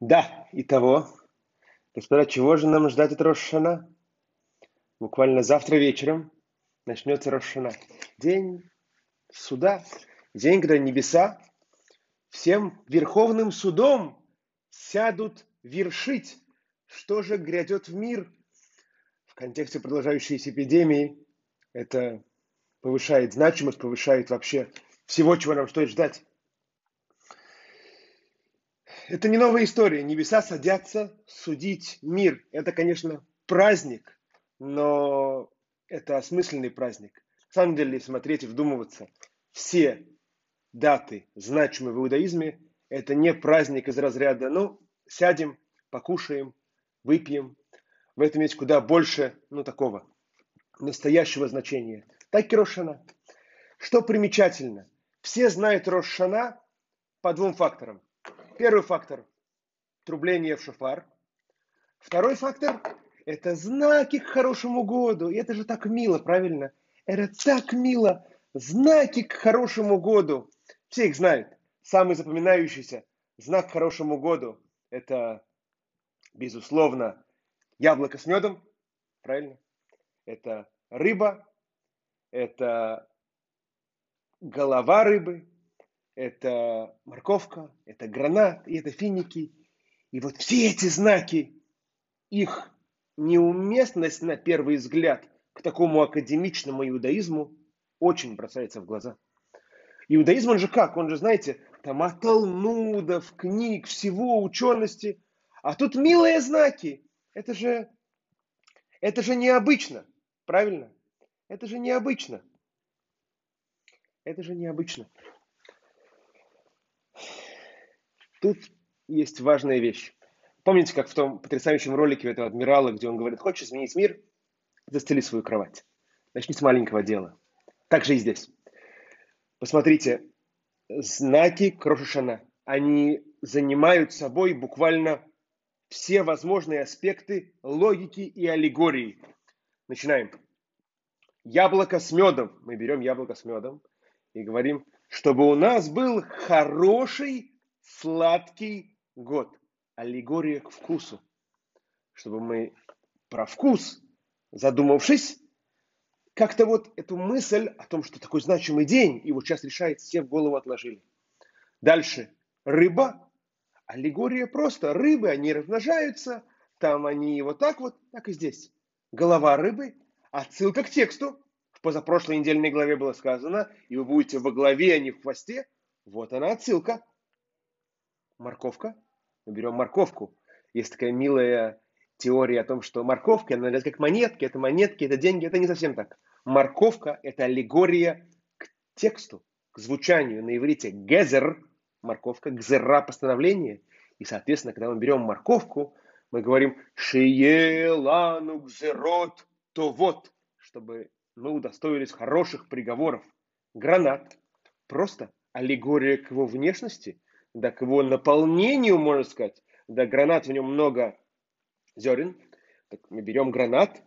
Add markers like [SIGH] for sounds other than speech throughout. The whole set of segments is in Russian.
Да, и того. Господа, чего же нам ждать от Рошана? Буквально завтра вечером начнется Рошана. День суда, день, когда небеса всем верховным судом сядут вершить, что же грядет в мир. В контексте продолжающейся эпидемии это повышает значимость, повышает вообще всего, чего нам стоит ждать. Это не новая история. Небеса садятся судить мир. Это, конечно, праздник, но это осмысленный праздник. На самом деле, смотреть и вдумываться, все даты, значимые в иудаизме, это не праздник из разряда, ну, сядем, покушаем, выпьем. В этом есть куда больше, ну, такого настоящего значения. Так и Рошана. Что примечательно, все знают Рошана по двум факторам. Первый фактор – трубление в шофар. Второй фактор – это знаки к хорошему году. И это же так мило, правильно? Это так мило. Знаки к хорошему году. Все их знают. Самый запоминающийся знак к хорошему году – это, безусловно, яблоко с медом. Правильно? Это рыба. Это голова рыбы это морковка, это гранат, и это финики. И вот все эти знаки, их неуместность на первый взгляд к такому академичному иудаизму очень бросается в глаза. Иудаизм, он же как? Он же, знаете, там от Талмудов, книг, всего, учености. А тут милые знаки. Это же, это же необычно. Правильно? Это же необычно. Это же необычно. Тут есть важная вещь. Помните, как в том потрясающем ролике этого адмирала, где он говорит, хочешь изменить мир, застели свою кровать. Начни с маленького дела. Так же и здесь. Посмотрите, знаки Крошишана, они занимают собой буквально все возможные аспекты логики и аллегории. Начинаем. Яблоко с медом. Мы берем яблоко с медом и говорим, чтобы у нас был хороший сладкий год. Аллегория к вкусу. Чтобы мы про вкус, задумавшись, как-то вот эту мысль о том, что такой значимый день, и вот сейчас решается, все в голову отложили. Дальше. Рыба. Аллегория просто. Рыбы, они размножаются, там они вот так вот, так и здесь. Голова рыбы. Отсылка к тексту. В позапрошлой недельной главе было сказано, и вы будете во главе, а не в хвосте. Вот она отсылка морковка. Мы берем морковку. Есть такая милая теория о том, что морковка, она как монетки, это монетки, это деньги, это не совсем так. Морковка – это аллегория к тексту, к звучанию на иврите. Гезер – морковка, гзера – постановление. И, соответственно, когда мы берем морковку, мы говорим «Шиелану гзерот то вот», чтобы мы удостоились хороших приговоров. Гранат – просто аллегория к его внешности – да к его наполнению, можно сказать, да гранат в нем много зерен, так мы берем гранат,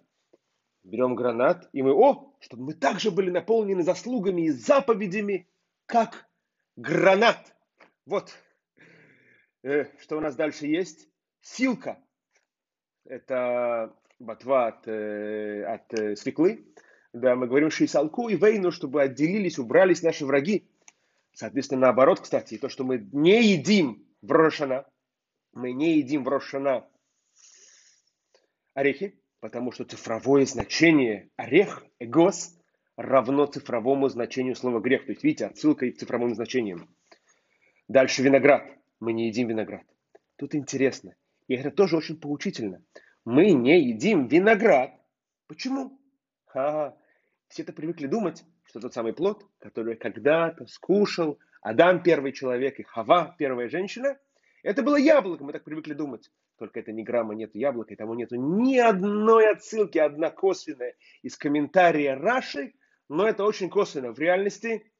берем гранат, и мы, о, чтобы мы также были наполнены заслугами и заповедями, как гранат. Вот, э, что у нас дальше есть? Силка. Это ботва от, э, от э, свеклы. Да, мы говорим шейсалку и вейну, чтобы отделились, убрались наши враги. Соответственно, наоборот, кстати, то, что мы не едим в Рошана, мы не едим в Рошана орехи, потому что цифровое значение орех, эгос, равно цифровому значению слова грех. То есть, видите, отсылка к цифровым значениям. Дальше виноград. Мы не едим виноград. Тут интересно. И это тоже очень поучительно. Мы не едим виноград. Почему? Ха-ха. Все это привыкли думать, что тот самый плод, который когда-то скушал Адам первый человек и Хава первая женщина, это было яблоко, мы так привыкли думать. Только это ни грамма нет яблока, и тому нету ни одной отсылки, одна косвенная из комментария Раши, но это очень косвенно. В реальности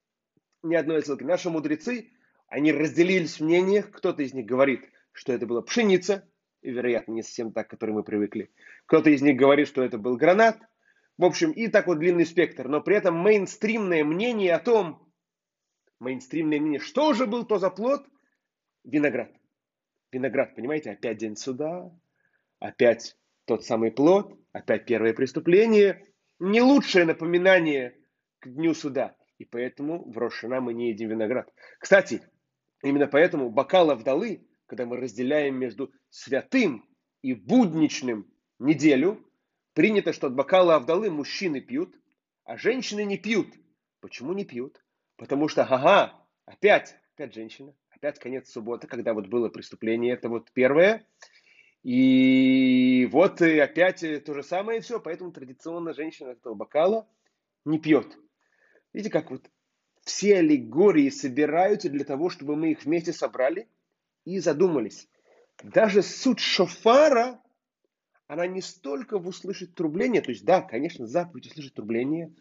ни одной отсылки. Наши мудрецы, они разделились в мнениях, кто-то из них говорит, что это была пшеница, и, вероятно, не совсем так, к которой мы привыкли. Кто-то из них говорит, что это был гранат, в общем, и так вот длинный спектр, но при этом мейнстримное мнение о том, мейнстримное мнение, что же был то за плод? Виноград. виноград, понимаете, опять день суда, опять тот самый плод, опять первое преступление. Не лучшее напоминание к дню суда. И поэтому в Рошана мы не едим виноград. Кстати, именно поэтому бокала вдалы, когда мы разделяем между святым и будничным неделю, принято, что от бокала Авдалы мужчины пьют, а женщины не пьют. Почему не пьют? Потому что, ага, опять, опять женщина, опять конец субботы, когда вот было преступление, это вот первое. И вот и опять то же самое все, поэтому традиционно женщина этого бокала не пьет. Видите, как вот все аллегории собираются для того, чтобы мы их вместе собрали и задумались. Даже суть шофара, она не столько в услышать трубление, то есть да, конечно, заповедь услышать трубление,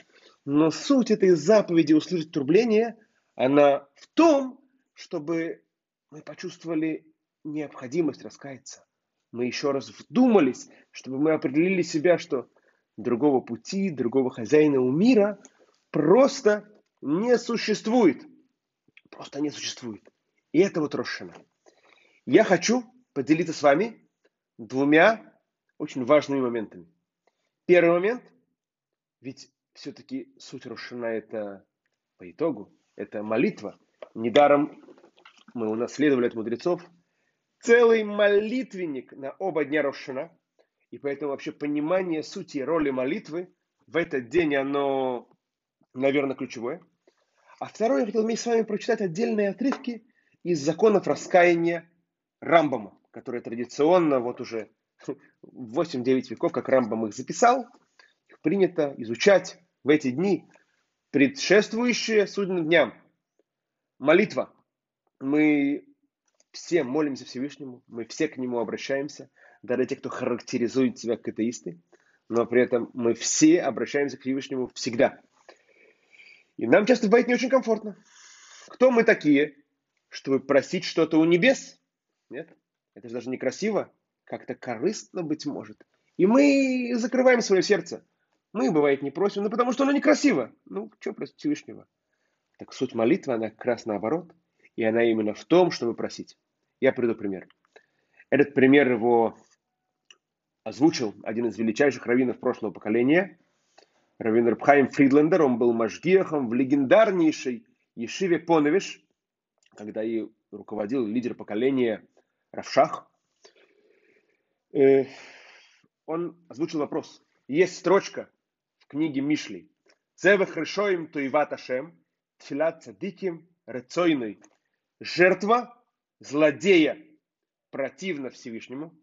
но суть этой заповеди услышать трубление, она в том, чтобы мы почувствовали необходимость раскаяться. Мы еще раз вдумались, чтобы мы определили себя, что другого пути, другого хозяина у мира просто не существует. Просто не существует. И это вот Рошана. Я хочу поделиться с вами двумя очень важными моментами. Первый момент, ведь все-таки суть Рошана это по итогу, это молитва. Недаром мы унаследовали от мудрецов целый молитвенник на оба дня Рошана. И поэтому вообще понимание сути и роли молитвы в этот день, оно, наверное, ключевое. А второе, я хотел вместе с вами прочитать отдельные отрывки из законов раскаяния Рамбама, которые традиционно вот уже 8-9 веков, как Рамбам их записал, их принято изучать в эти дни, предшествующие судным дням. Молитва. Мы все молимся Всевышнему, мы все к Нему обращаемся, даже те, кто характеризует себя как атеисты, но при этом мы все обращаемся к Всевышнему всегда. И нам часто бывает не очень комфортно. Кто мы такие, чтобы просить что-то у небес? Нет, это же даже некрасиво, как-то корыстно, быть может. И мы закрываем свое сердце. Мы, бывает, не просим, ну потому что оно некрасиво. Ну, что просить Всевышнего? Так суть молитвы, она как раз наоборот. И она именно в том, чтобы просить. Я приду пример. Этот пример его озвучил один из величайших раввинов прошлого поколения, раввин Рабхайм Фридлендер. Он был мажгехом в легендарнейшей Ешиве Поневиш, когда и руководил лидер поколения Равшах. Э, он озвучил вопрос. Есть строчка в книге Мишли. Цевах решоим туиват Ашем, тфилат цадиким рецойной. Жертва злодея противна Всевышнему.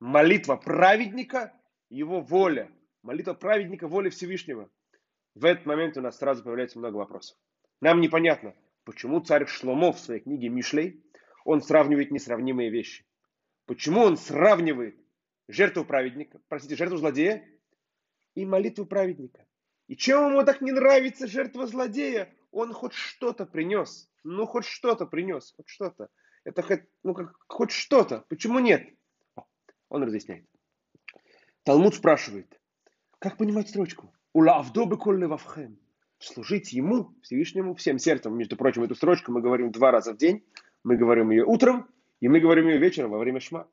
Молитва праведника, его воля. Молитва праведника, воля Всевышнего. В этот момент у нас сразу появляется много вопросов. Нам непонятно, почему царь Шломо в своей книге Мишлей, он сравнивает несравнимые вещи. Почему он сравнивает жертву праведника, простите, жертву злодея и молитву праведника? И чем ему так не нравится жертва злодея? Он хоть что-то принес. Ну, хоть что-то принес, хоть что-то. Это хоть, ну, как, хоть что-то. Почему нет? Он разъясняет. Талмуд спрашивает, как понимать строчку? Ула авдобы колле вавхем. Служить ему, Всевышнему, всем сердцем. Между прочим, эту строчку мы говорим два раза в день. Мы говорим ее утром, и мы говорим ее вечером во время шма.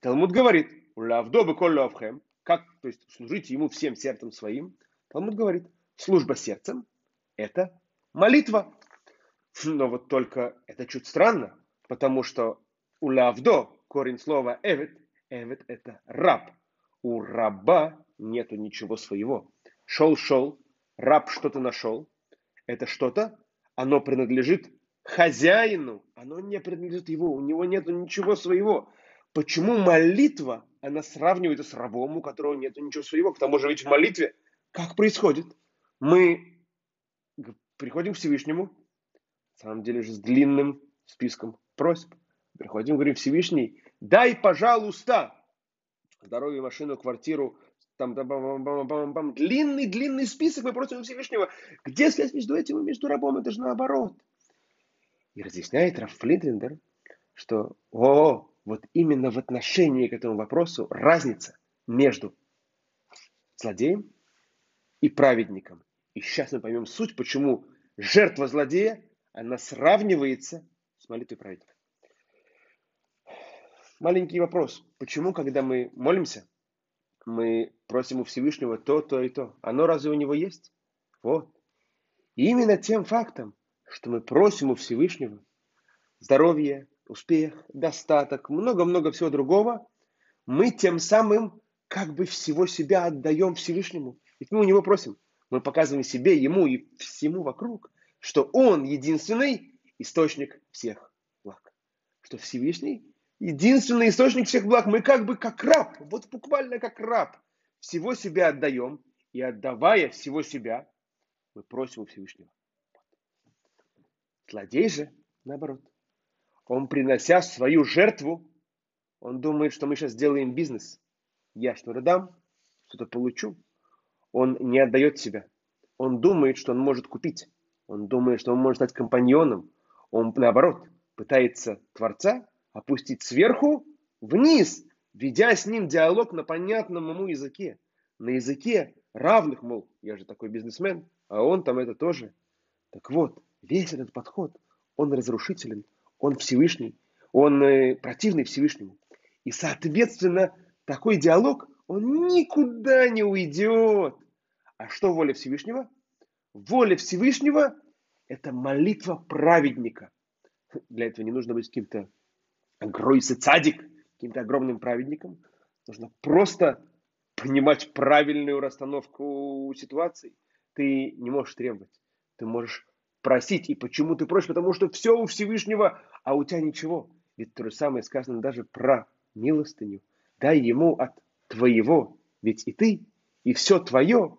Талмуд говорит, ула авдобы колле вавхем. Как, то есть, служить ему всем сердцем своим. Талмуд говорит, служба сердцем – это молитва. Но вот только это чуть странно, потому что у лавдо корень слова эвет, эвет это раб. У раба нету ничего своего. Шел-шел, раб что-то нашел. Это что-то, оно принадлежит хозяину, оно не принадлежит его, у него нету ничего своего. Почему молитва, она сравнивается с рабом, у которого нет ничего своего? К тому же ведь в молитве как происходит? Мы приходим к Всевышнему, на самом деле же с длинным списком просьб. Приходим, говорим, Всевышний, дай, пожалуйста, здоровье, машину, квартиру, там, там бам, бам, бам, бам, длинный, длинный список, мы просим Всевышнего. Где связь между этим и между рабом? Это же наоборот. И разъясняет Раф Флинтлендер, что о, вот именно в отношении к этому вопросу разница между злодеем и праведником. И сейчас мы поймем суть, почему жертва злодея, она сравнивается с молитвой праведника. маленький вопрос. Почему, когда мы молимся, мы просим у Всевышнего то, то и то? Оно разве у него есть? Вот. И именно тем фактом, что мы просим у Всевышнего здоровье, успех, достаток, много-много всего другого, мы тем самым как бы всего себя отдаем Всевышнему. Ведь мы у него просим. Мы показываем себе, ему и всему вокруг, что он единственный источник всех благ. Что Всевышний единственный источник всех благ. Мы как бы как раб, вот буквально как раб, всего себя отдаем. И отдавая всего себя, мы просим у Всевышнего. Злодей же, наоборот, он, принося свою жертву, он думает, что мы сейчас сделаем бизнес. Я что-то дам, что-то получу. Он не отдает себя. Он думает, что он может купить. Он думает, что он может стать компаньоном. Он, наоборот, пытается Творца опустить сверху вниз, ведя с ним диалог на понятном ему языке. На языке равных, мол, я же такой бизнесмен, а он там это тоже. Так вот, весь этот подход, он разрушителен, он Всевышний, он э, противный Всевышнему. И, соответственно, такой диалог, он никуда не уйдет. А что воля Всевышнего? Воля Всевышнего – это молитва праведника. Для этого не нужно быть каким-то гройсе цадик, каким-то огромным праведником. Нужно просто понимать правильную расстановку ситуаций. Ты не можешь требовать. Ты можешь просить. И почему ты просишь? Потому что все у Всевышнего, а у тебя ничего. Ведь то же самое сказано даже про милостыню. Дай ему от твоего. Ведь и ты, и все твое,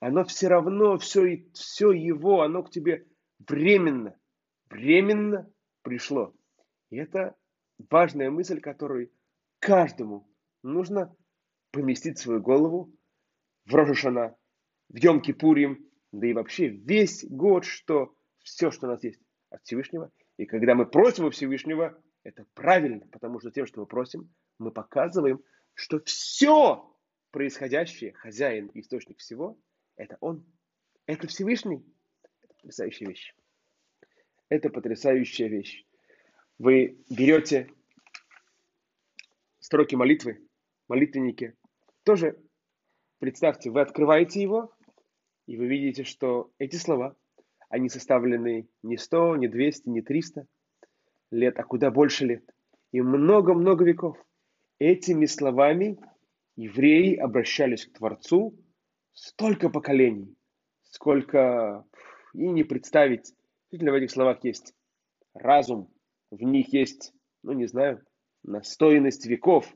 оно все равно, все, все его, оно к тебе временно, временно пришло. И это важная мысль, которую каждому нужно поместить свою голову в Рожешана, в Йом-Кипурим, да и вообще весь год, что все, что у нас есть от Всевышнего. И когда мы просим у Всевышнего, это правильно, потому что тем, что мы просим, мы показываем, что все происходящее, хозяин и источник всего, это Он. Это Всевышний. Это потрясающая вещь. Это потрясающая вещь. Вы берете строки молитвы, молитвенники, тоже представьте, вы открываете его, и вы видите, что эти слова, они составлены не 100, не 200, не 300 лет, а куда больше лет. И много-много веков. Этими словами евреи обращались к Творцу столько поколений, сколько и не представить. Действительно, в этих словах есть разум, в них есть, ну не знаю, настойность веков.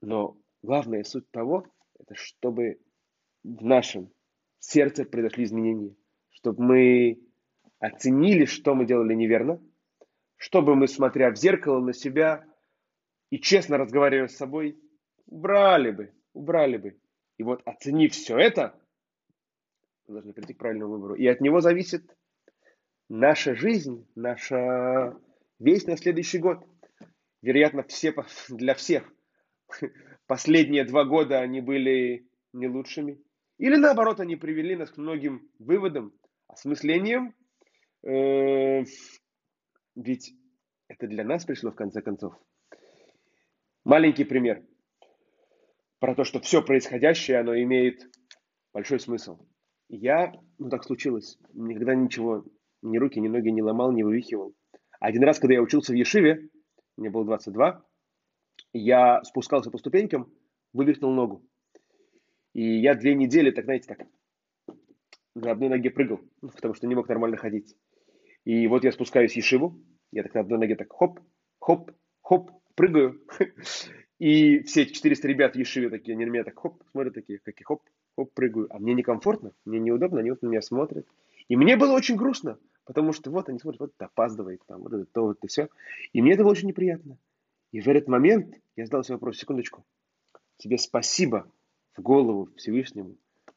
Но главная суть того, это чтобы в нашем сердце произошли изменения, чтобы мы оценили, что мы делали неверно, чтобы мы, смотря в зеркало на себя и честно разговаривая с собой, убрали бы, убрали бы. И вот оценив все это, мы должны прийти к правильному выбору. И от него зависит наша жизнь, наша весь на следующий год. Вероятно, все, для всех [LAUGHS] последние два года они были не лучшими. Или наоборот, они привели нас к многим выводам, осмыслениям. Э, ведь это для нас пришло в конце концов. Маленький пример про то, что все происходящее, оно имеет большой смысл. Я, ну так случилось, никогда ничего, ни руки, ни ноги не ломал, не вывихивал. Один раз, когда я учился в Ешиве, мне было 22, я спускался по ступенькам, вывихнул ногу. И я две недели, так знаете, так на одной ноге прыгал, ну, потому что не мог нормально ходить. И вот я спускаюсь в Ешиву, я так на одной ноге так хоп, хоп, хоп, прыгаю. [LAUGHS] И все 400 ребят в Ешиве такие, они на меня так хоп, смотрят такие, как и хоп, хоп, прыгаю. А мне некомфортно, мне неудобно, они вот на меня смотрят. И мне было очень грустно. Потому что вот они смотрят, вот это опаздывает, там, вот это то, вот это все. И мне это было очень неприятно. И в этот момент я задал себе вопрос, секундочку. Тебе спасибо в голову Всевышнему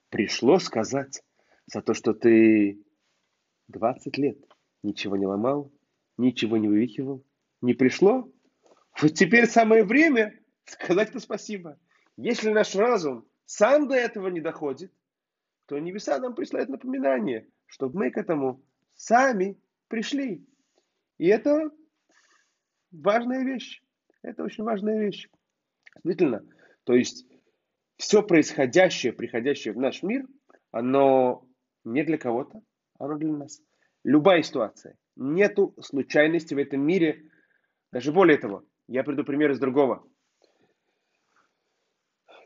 пришло сказать за то, что ты 20 лет ничего не ломал, ничего не вывихивал. Не пришло? Вот теперь самое время сказать это спасибо. Если наш разум сам до этого не доходит, то небеса нам присылают напоминание, чтобы мы к этому сами пришли. И это важная вещь. Это очень важная вещь. Действительно. То есть все происходящее, приходящее в наш мир, оно не для кого-то, оно для нас. Любая ситуация. Нету случайности в этом мире. Даже более того, я приду пример из другого.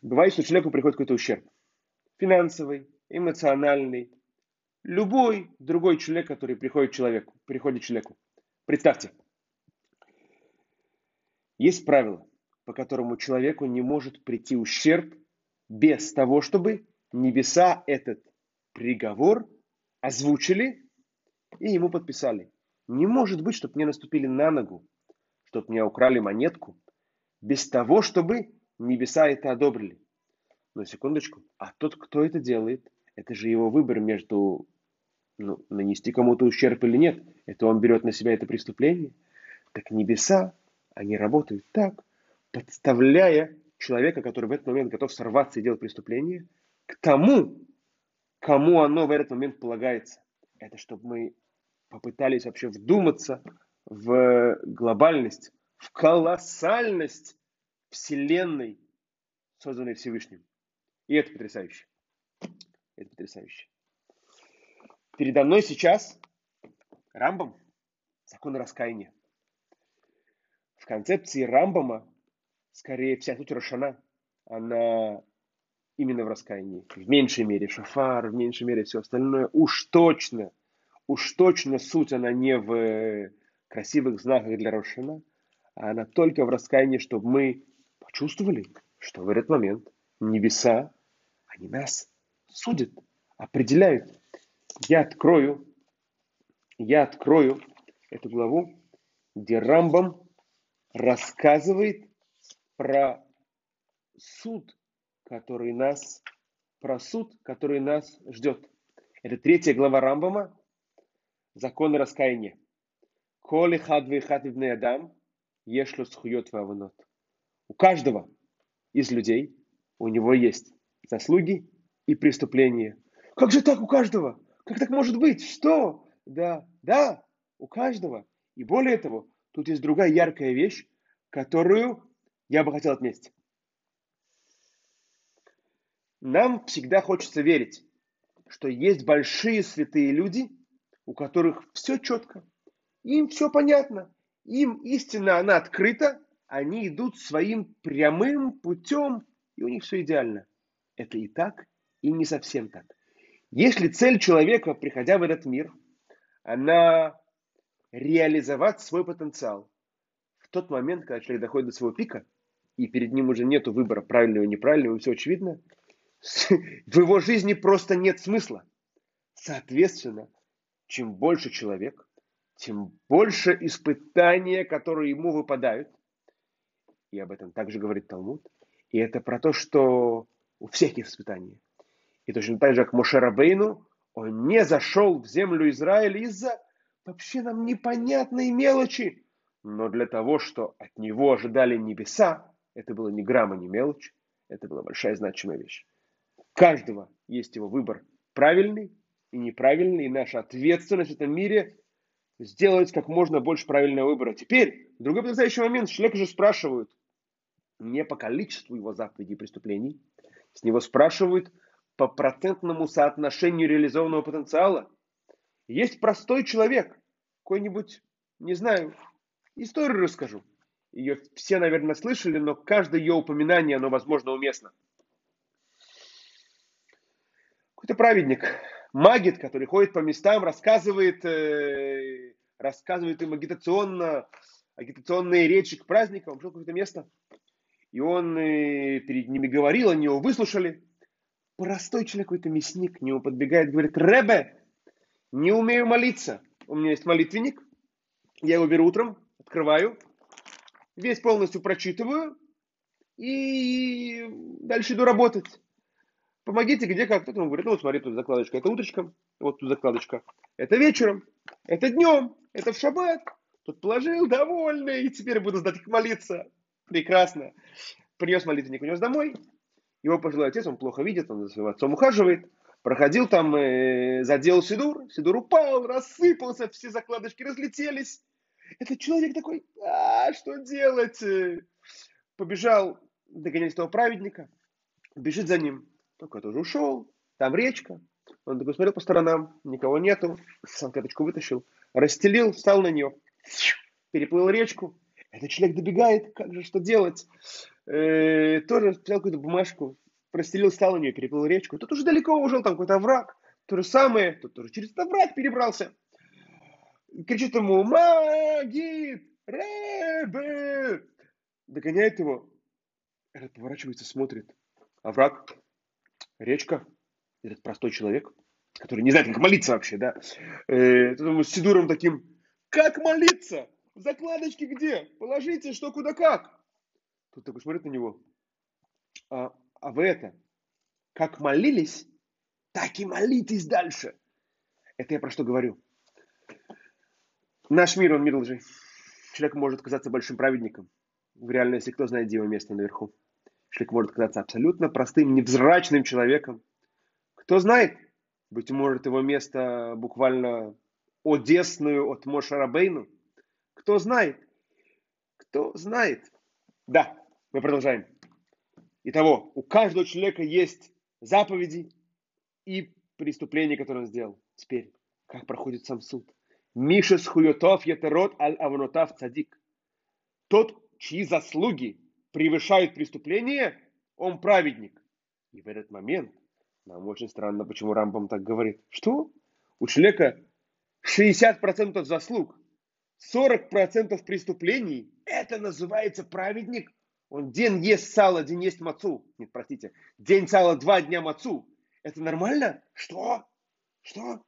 Бывает, что человеку приходит какой-то ущерб. Финансовый, эмоциональный. Любой другой человек, который приходит человеку, приходит человеку. Представьте, есть правило, по которому человеку не может прийти ущерб без того, чтобы небеса этот приговор озвучили и ему подписали. Не может быть, чтобы мне наступили на ногу, чтобы мне украли монетку, без того, чтобы небеса это одобрили. Но секундочку, а тот, кто это делает, это же его выбор между ну, нанести кому-то ущерб или нет. Это он берет на себя это преступление. Так небеса, они работают так, подставляя человека, который в этот момент готов сорваться и делать преступление, к тому, кому оно в этот момент полагается. Это чтобы мы попытались вообще вдуматься в глобальность, в колоссальность Вселенной, созданной Всевышним. И это потрясающе. Это потрясающе. Передо мной сейчас Рамбам, закон раскаяния. В концепции Рамбама, скорее вся суть Рошана, она именно в раскаянии. В меньшей мере шафар, в меньшей мере все остальное. Уж точно, уж точно суть она не в красивых знаках для Рошана, а она только в раскаянии, чтобы мы почувствовали, что в этот момент небеса, они нас судят, определяют. Я открою, я открою эту главу, где Рамбам рассказывает про суд, который нас, про суд, который нас ждет. Это третья глава Рамбама, законы раскаяния. Коли хадвы хативный адам, ешло схует ваванот. У каждого из людей, у него есть заслуги и преступления. Как же так у каждого? Как так может быть? Что? Да, да, у каждого. И более того, тут есть другая яркая вещь, которую я бы хотел отметить. Нам всегда хочется верить, что есть большие святые люди, у которых все четко, им все понятно, им истина, она открыта, они идут своим прямым путем, и у них все идеально. Это и так, и не совсем так. Если цель человека, приходя в этот мир, она реализовать свой потенциал в тот момент, когда человек доходит до своего пика, и перед ним уже нет выбора правильного и неправильного, все очевидно, [LAUGHS] в его жизни просто нет смысла. Соответственно, чем больше человек, тем больше испытания, которые ему выпадают. И об этом также говорит Талмуд. И это про то, что у всех есть испытания. И точно так же, как Мошерабейну, он не зашел в землю Израиля из-за вообще нам непонятной мелочи. Но для того, что от него ожидали небеса, это было ни грамма, ни мелочь. Это была большая значимая вещь каждого есть его выбор правильный и неправильный, и наша ответственность в этом мире сделать как можно больше правильного выбора. Теперь, другой потрясающий момент, человек же спрашивают не по количеству его заповедей и преступлений, с него спрашивают по процентному соотношению реализованного потенциала. Есть простой человек, какой-нибудь, не знаю, историю расскажу. Ее все, наверное, слышали, но каждое ее упоминание, оно, возможно, уместно какой-то праведник, магит, который ходит по местам, рассказывает, э, рассказывает им агитационно, агитационные речи к праздникам, пришел какое-то место, и он э, перед ними говорил, они его выслушали. Простой человек, какой-то мясник, к нему подбегает, говорит, Ребе, не умею молиться. У меня есть молитвенник, я его беру утром, открываю, весь полностью прочитываю, и дальше иду работать. Помогите, где как. Кто-то ему говорит, ну вот смотри, тут закладочка, это утречком, вот тут закладочка. Это вечером, это днем, это в шаббат. Тут положил, довольный, и теперь буду сдать молиться. Прекрасно. Принес молитвенник, унес домой. Его пожилой отец, он плохо видит, он за своим отцом ухаживает. Проходил там, э, задел Сидур, Сидур упал, рассыпался, все закладочки разлетелись. Этот человек такой, а, что делать? Побежал догонять того праведника, бежит за ним. Только тоже ушел, там речка. Он такой смотрел по сторонам, никого нету, салфеточку вытащил, расстелил, встал на нее, переплыл речку. Этот человек добегает, как же, что делать? Э, тоже взял какую-то бумажку, простелил, встал на нее, переплыл речку. Тут уже далеко ушел, там какой-то овраг. То же самое, тут тоже через этот овраг перебрался. Кричит ему, Магит, Ребе! Догоняет его. Этот поворачивается, смотрит. Овраг, речка, этот простой человек, который не знает, как молиться вообще, да, э, с Сидуром таким, как молиться? Закладочки где? Положите, что куда как. Тут такой смотрит на него. А, а вы это, как молились, так и молитесь дальше. Это я про что говорю. Наш мир, он мир лжи. Человек может казаться большим праведником. В реальности кто знает, где его место наверху. Человек может казаться абсолютно простым, невзрачным человеком. Кто знает, быть может, его место буквально одесную от Мошарабейну. Кто знает? Кто знает? Да, мы продолжаем. Итого, у каждого человека есть заповеди и преступления, которые он сделал. Теперь, как проходит сам суд? Миша схуютов етерот аль авнотав цадик. Тот, чьи заслуги превышают преступление, он праведник. И в этот момент нам очень странно, почему Рамбам так говорит. Что? У человека 60% заслуг, 40% преступлений. Это называется праведник. Он день ест сало, день ест мацу. Нет, простите. День сала, два дня мацу. Это нормально? Что? Что?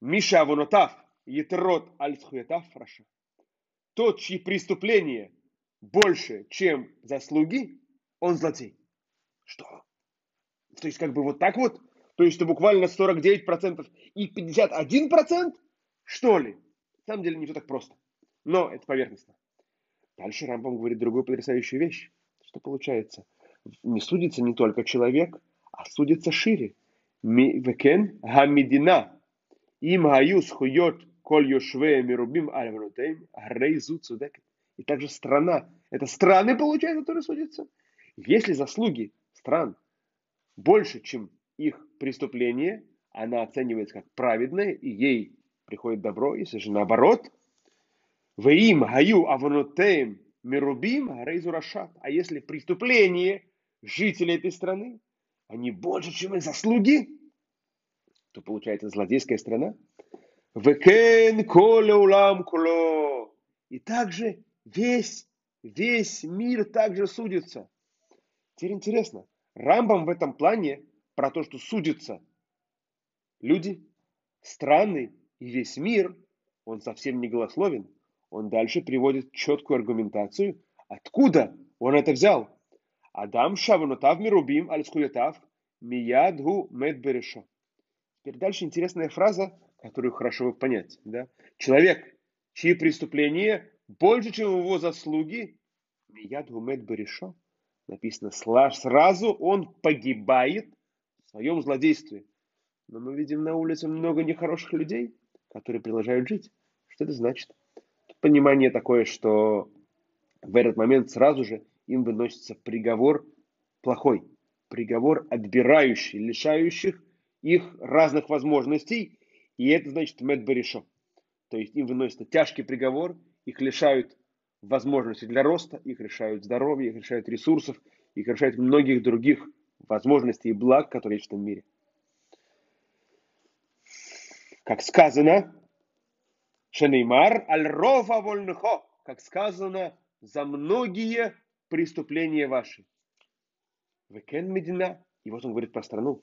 Миша Авонотав, Етерот Альцхуетав, Раша. Тот, чьи преступления больше, чем заслуги, он злодей. Что? То есть как бы вот так вот? То есть это буквально 49% и 51%? Что ли? На самом деле не все так просто. Но это поверхностно. Дальше Рамбам говорит другую потрясающую вещь. Что получается? Не судится не только человек, а судится шире. Векен гамидина. Им гаю схует коль йошве мирубим альванутейм грейзу цудекет. И также страна. Это страны, получается, которые судятся. Если заслуги стран больше, чем их преступление, она оценивается как праведное, и ей приходит добро, если же наоборот, Веим гаю аванотеем мирубим рейзу. А если преступление жителей этой страны, они больше, чем их заслуги, то получается злодейская страна. Векен коле улам куло. И также весь, весь мир также судится. Теперь интересно, Рамбам в этом плане про то, что судятся люди, страны и весь мир, он совсем не голословен. Он дальше приводит четкую аргументацию, откуда он это взял. Адам шаванутав мирубим аль миядгу медберешо. Теперь дальше интересная фраза, которую хорошо бы понять. Да? Человек, чьи преступления больше, чем его заслуги, миядгу медберешо написано, сразу он погибает в своем злодействе. Но мы видим на улице много нехороших людей, которые продолжают жить. Что это значит? Понимание такое, что в этот момент сразу же им выносится приговор плохой, приговор отбирающий, лишающих их разных возможностей, и это значит медберешо. То есть им выносится тяжкий приговор, их лишают возможности для роста, их решают здоровье, их решают ресурсов, их решают многих других возможностей и благ, которые есть в этом мире. Как сказано, Шенеймар аль-рова вольнхо, как сказано, за многие преступления ваши. Векен Медина. И вот он говорит про страну.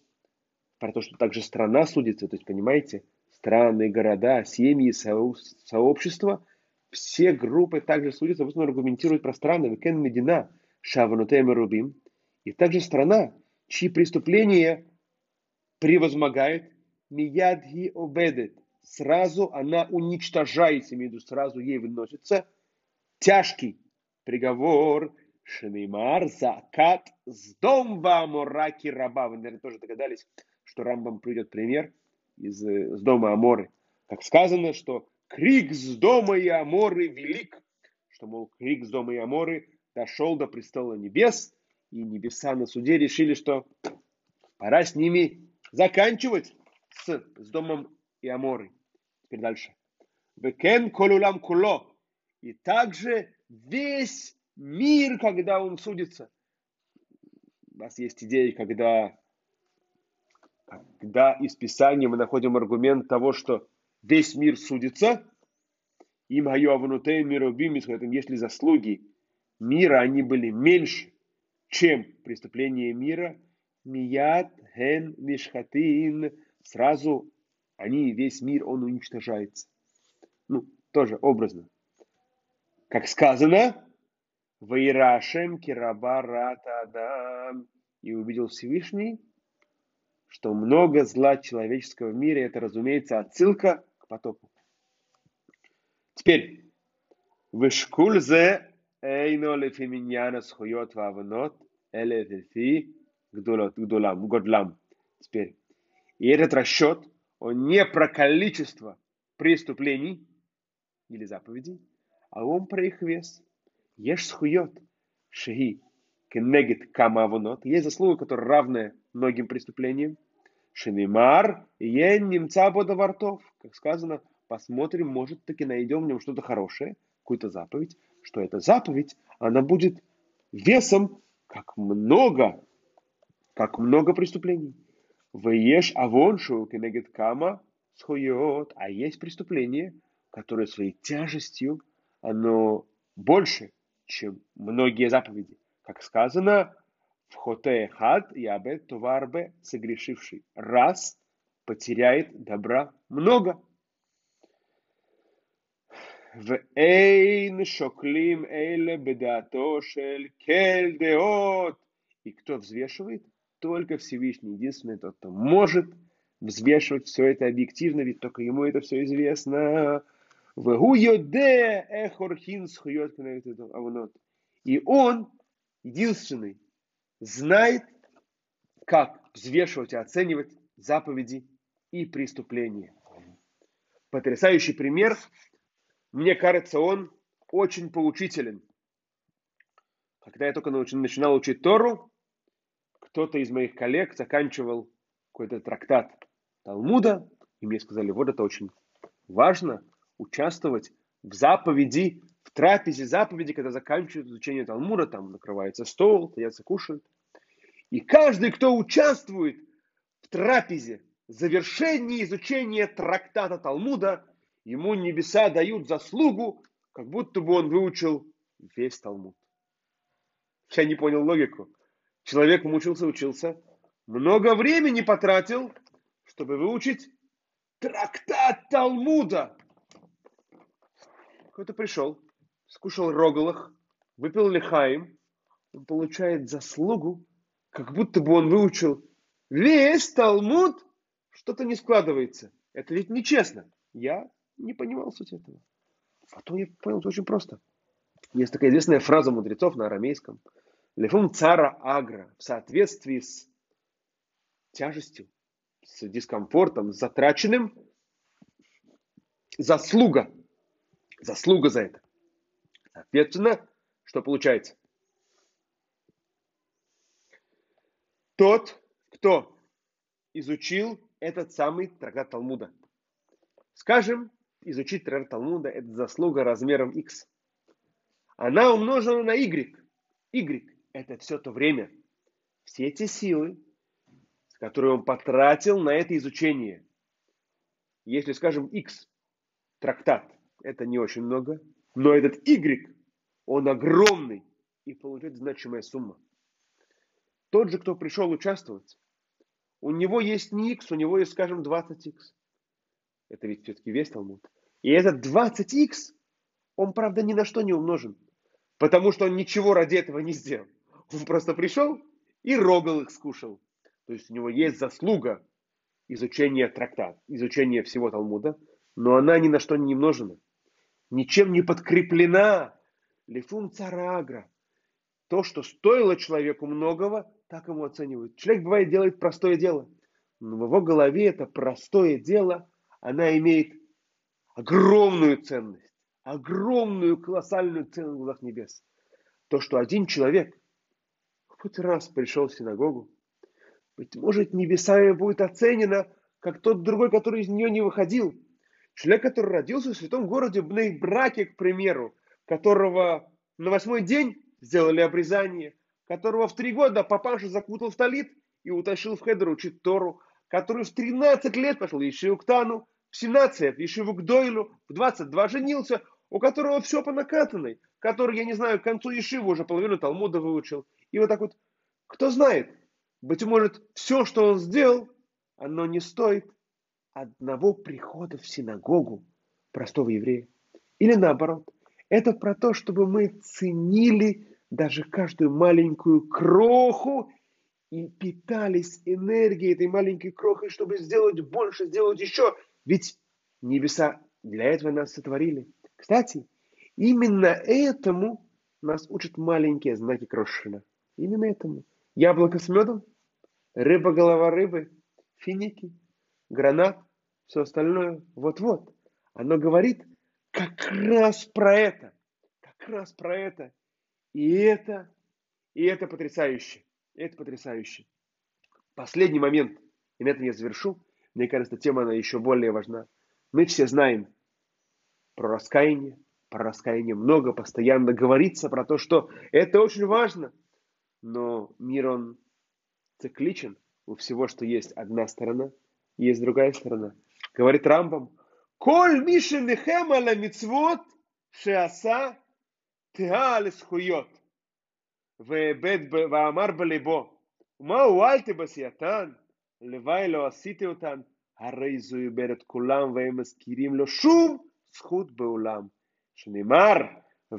Про то, что также страна судится. То есть, понимаете, страны, города, семьи, сообщества – все группы также судятся, вот он аргументирует про страны, Векен Медина, Шаванутем Рубим, и также страна, чьи преступления превозмогает, Миядги обедет, сразу она уничтожается, имею сразу ей выносится тяжкий приговор, Шнеймар, Закат, Сдом Амораки Раба. Вы, наверное, тоже догадались, что Рамбам придет пример из, из дома Аморы. Как сказано, что крик с дома и Аморы велик, что, мол, крик с дома и Аморы дошел до престола небес, и небеса на суде решили, что пора с ними заканчивать с, с домом и Аморы. Теперь дальше. Векен колулам куло. И также весь мир, когда он судится. У нас есть идея, когда, когда из Писания мы находим аргумент того, что весь мир судится, им гаю аванутей миробим, если заслуги мира, они были меньше, чем преступление мира, мият ген мишхатин, сразу они, весь мир, он уничтожается. Ну, тоже образно. Как сказано, Вайрашем кирабарата адам. И увидел Всевышний, что много зла человеческого в мире, это, разумеется, отсылка к потопу. Теперь, вышкульзе эйно лефиминьяна схует вавнот эле лефи гдолам, годлам. Теперь, и этот расчет, он не про количество преступлений или заповедей, а он про их вес. Ешь схует, шеги, кенегит камавонот. Есть заслуга, которая равная многим преступлениям. Шинимар, ен немца бодовартов. Как сказано, посмотрим, может таки найдем в нем что-то хорошее, какую-то заповедь, что эта заповедь, она будет весом, как много, как много преступлений. Веешь авоншу кенегет кама схует. А есть преступление, которое своей тяжестью, оно больше, чем многие заповеди. Как сказано, в хоте хад и абет товарбе согрешивший раз потеряет добра много. В эйн шоклим эйле бедато шель кель деот. И кто взвешивает? Только Всевышний, единственный тот, кто может взвешивать все это объективно, ведь только ему это все известно. И он единственный знает, как взвешивать и оценивать заповеди и преступления. Потрясающий пример. Мне кажется, он очень поучителен. Когда я только начинал учить Тору, кто-то из моих коллег заканчивал какой-то трактат Талмуда, и мне сказали, вот это очень важно – участвовать в заповеди, трапезе заповеди, когда заканчивают изучение Талмуда, там накрывается стол, садятся, кушают. И каждый, кто участвует в трапезе, завершении изучения трактата Талмуда, ему небеса дают заслугу, как будто бы он выучил весь Талмуд. Я не понял логику. Человек мучился, учился, много времени потратил, чтобы выучить трактат Талмуда. Кто-то пришел, скушал рогалах, выпил лихаем, он получает заслугу, как будто бы он выучил весь Талмуд, что-то не складывается. Это ведь нечестно. Я не понимал суть этого. Потом я понял, это очень просто. Есть такая известная фраза мудрецов на арамейском. Лефум цара агра в соответствии с тяжестью, с дискомфортом, с затраченным, заслуга заслуга за это. Соответственно, что получается? Тот, кто изучил этот самый трактат Талмуда. Скажем, изучить трактат Талмуда – это заслуга размером x. Она умножена на y. y – это все то время, все эти силы, которые он потратил на это изучение. Если, скажем, x трактат это не очень много, но этот Y, он огромный и получает значимая сумма. Тот же, кто пришел участвовать, у него есть не X, у него есть, скажем, 20X. Это ведь все-таки весь Талмуд. И этот 20X, он, правда, ни на что не умножен. Потому что он ничего ради этого не сделал. Он просто пришел и рогал их скушал. То есть у него есть заслуга изучения трактата, изучения всего Талмуда, но она ни на что не умножена ничем не подкреплена. Лифум царагра. То, что стоило человеку многого, так ему оценивают. Человек, бывает, делает простое дело. Но в его голове это простое дело, она имеет огромную ценность, огромную колоссальную цену в глазах небес. То, что один человек хоть раз пришел в синагогу, быть может, небесами будет оценено, как тот другой, который из нее не выходил. Человек, который родился в святом городе Бнейбраке, к примеру, которого на восьмой день сделали обрезание, которого в три года папаша закутал в талит и утащил в хедер учить Тору, который в 13 лет пошел еще к Тану, в 17 лет еще к Дойлу, в 22 женился, у которого все по накатанной, который, я не знаю, к концу Ешивы уже половину Талмуда выучил. И вот так вот, кто знает, быть может, все, что он сделал, оно не стоит одного прихода в синагогу простого еврея. Или наоборот, это про то, чтобы мы ценили даже каждую маленькую кроху и питались энергией этой маленькой крохой, чтобы сделать больше, сделать еще. Ведь небеса для этого нас сотворили. Кстати, именно этому нас учат маленькие знаки Крошина. Именно этому. Яблоко с медом, рыба голова рыбы, финики, гранат, все остальное. Вот-вот. Оно говорит как раз про это. Как раз про это. И это, и это потрясающе. Это потрясающе. Последний момент, и на этом я завершу. Мне кажется, тема она еще более важна. Мы все знаем про раскаяние. Про раскаяние много, постоянно говорится про то, что это очень важно. Но мир, он цикличен. У всего, что есть одна сторона, есть другая сторона. Говорит Рамбам, «Коль миши нехем аля мицвот шеаса תהה לזכויות, ואמר בליבו, ומה הועלתי בעשייתן? לוואי לא עשיתי אותן, הרי זו איבד את כולם והם מזכירים לו שום זכות בעולם. שנאמר,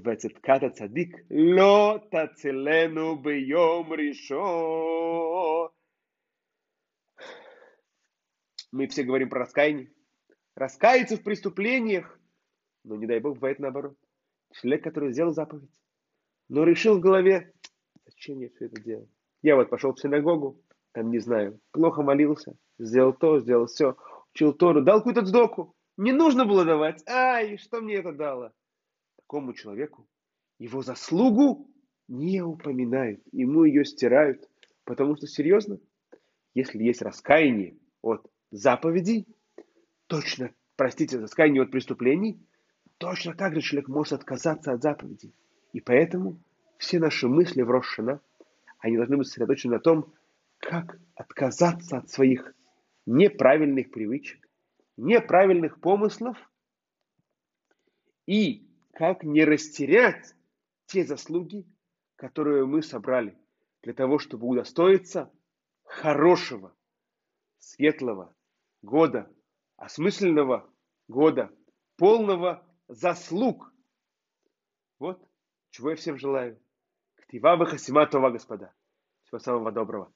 וצדקת הצדיק לא תצלנו ביום ראשון. Мы все говорим про раскаяние. Раскаяться в преступлениях. Но не дай Бог, бывает наоборот. Человек, который сделал заповедь, но решил в голове, зачем я все это делал? Я вот пошел в синагогу, там, не знаю, плохо молился, сделал то, сделал все, учил Тору, дал какую-то сдоку. Не нужно было давать. Ай, что мне это дало? Такому человеку его заслугу не упоминают, ему ее стирают. Потому что, серьезно, если есть раскаяние от заповедей, точно, простите, раскаяние от преступлений, Точно так же человек может отказаться от заповедей. И поэтому все наши мысли в Рошана, они должны быть сосредоточены на том, как отказаться от своих неправильных привычек, неправильных помыслов и как не растерять те заслуги, которые мы собрали для того, чтобы удостоиться хорошего, светлого года, осмысленного года, полного заслуг. Вот чего я всем желаю. Ктива Хасима Това, господа. Всего самого доброго.